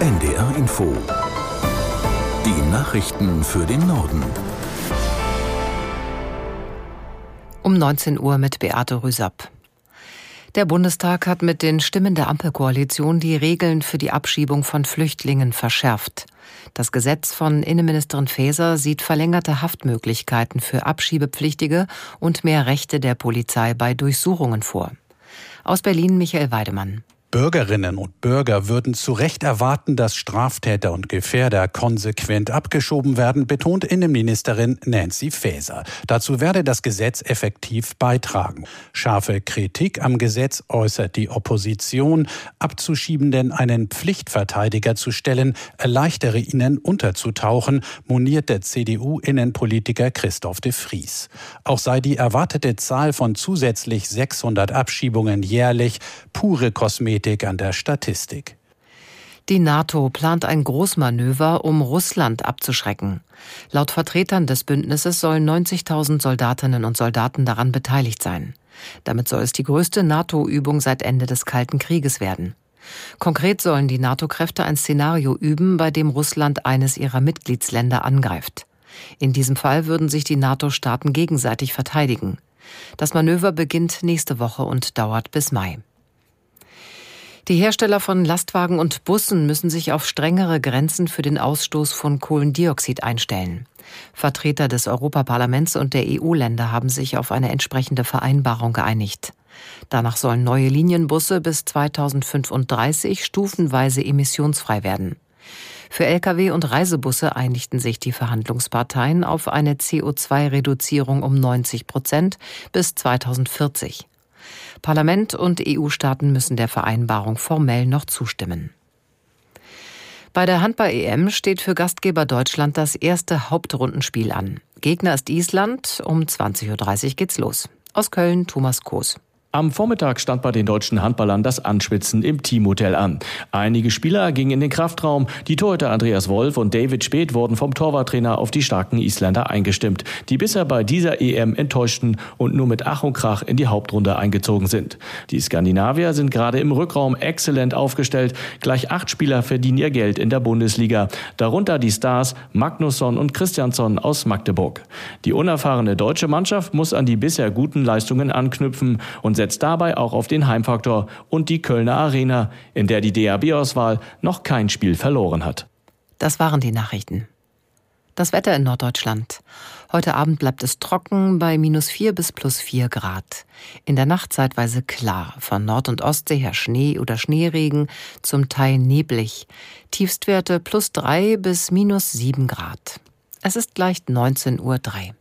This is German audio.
NDR Info. Die Nachrichten für den Norden. Um 19 Uhr mit Beate Rüsapp. Der Bundestag hat mit den Stimmen der Ampelkoalition die Regeln für die Abschiebung von Flüchtlingen verschärft. Das Gesetz von Innenministerin Faeser sieht verlängerte Haftmöglichkeiten für Abschiebepflichtige und mehr Rechte der Polizei bei Durchsuchungen vor. Aus Berlin Michael Weidemann. Bürgerinnen und Bürger würden zu Recht erwarten, dass Straftäter und Gefährder konsequent abgeschoben werden, betont Innenministerin Nancy Faeser. Dazu werde das Gesetz effektiv beitragen. Scharfe Kritik am Gesetz äußert die Opposition. Abzuschiebenden einen Pflichtverteidiger zu stellen, erleichtere ihnen unterzutauchen, moniert der CDU-Innenpolitiker Christoph de Vries. Auch sei die erwartete Zahl von zusätzlich 600 Abschiebungen jährlich pure Kosmetik Kritik an der Statistik. Die NATO plant ein Großmanöver, um Russland abzuschrecken. Laut Vertretern des Bündnisses sollen 90.000 Soldatinnen und Soldaten daran beteiligt sein. Damit soll es die größte NATO-Übung seit Ende des Kalten Krieges werden. Konkret sollen die NATO-Kräfte ein Szenario üben, bei dem Russland eines ihrer Mitgliedsländer angreift. In diesem Fall würden sich die NATO-Staaten gegenseitig verteidigen. Das Manöver beginnt nächste Woche und dauert bis Mai. Die Hersteller von Lastwagen und Bussen müssen sich auf strengere Grenzen für den Ausstoß von Kohlendioxid einstellen. Vertreter des Europaparlaments und der EU-Länder haben sich auf eine entsprechende Vereinbarung geeinigt. Danach sollen neue Linienbusse bis 2035 stufenweise emissionsfrei werden. Für Lkw und Reisebusse einigten sich die Verhandlungsparteien auf eine CO2-Reduzierung um 90 Prozent bis 2040. Parlament und EU-Staaten müssen der Vereinbarung formell noch zustimmen. Bei der Handball-EM steht für Gastgeber Deutschland das erste Hauptrundenspiel an. Gegner ist Island. Um 20.30 Uhr geht's los. Aus Köln Thomas Koos. Am Vormittag stand bei den deutschen Handballern das Anschwitzen im Teamhotel an. Einige Spieler gingen in den Kraftraum. Die Torhüter Andreas Wolf und David Speth wurden vom Torwarttrainer auf die starken Isländer eingestimmt, die bisher bei dieser EM enttäuschten und nur mit Ach und Krach in die Hauptrunde eingezogen sind. Die Skandinavier sind gerade im Rückraum exzellent aufgestellt. Gleich acht Spieler verdienen ihr Geld in der Bundesliga. Darunter die Stars Magnusson und Christiansson aus Magdeburg. Die unerfahrene deutsche Mannschaft muss an die bisher guten Leistungen anknüpfen und setzt dabei auch auf den Heimfaktor und die Kölner Arena, in der die DAB-Auswahl noch kein Spiel verloren hat. Das waren die Nachrichten. Das Wetter in Norddeutschland. Heute Abend bleibt es trocken bei minus 4 bis plus 4 Grad. In der Nacht zeitweise klar. Von Nord- und Ostsee her Schnee oder Schneeregen, zum Teil neblig. Tiefstwerte plus 3 bis minus 7 Grad. Es ist gleich 19.03 Uhr.